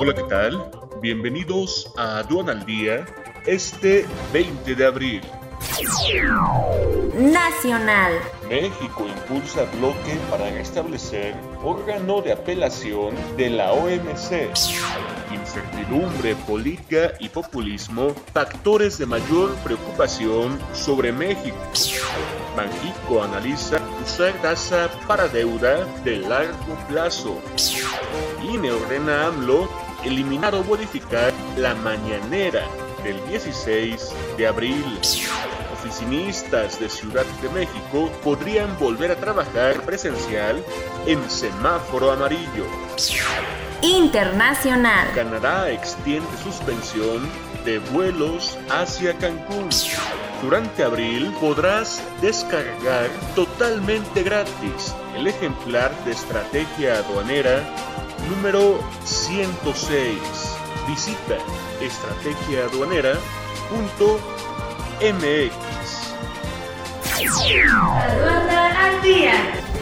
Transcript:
Hola, ¿qué tal? Bienvenidos a Aduan al Día este 20 de abril. Nacional. México impulsa bloque para restablecer órgano de apelación de la OMC. Incertidumbre política y populismo, factores de mayor preocupación sobre México. Banjico analiza usar tasa para deuda de largo plazo. INE ordena a AMLO eliminar o modificar la mañanera del 16 de abril. Oficinistas de Ciudad de México podrían volver a trabajar presencial en semáforo amarillo. Internacional. Canadá extiende suspensión de vuelos hacia Cancún. Durante abril podrás descargar totalmente gratis el ejemplar de estrategia aduanera número 106. Visita estrategiaaduanera.mx. Aduana al día.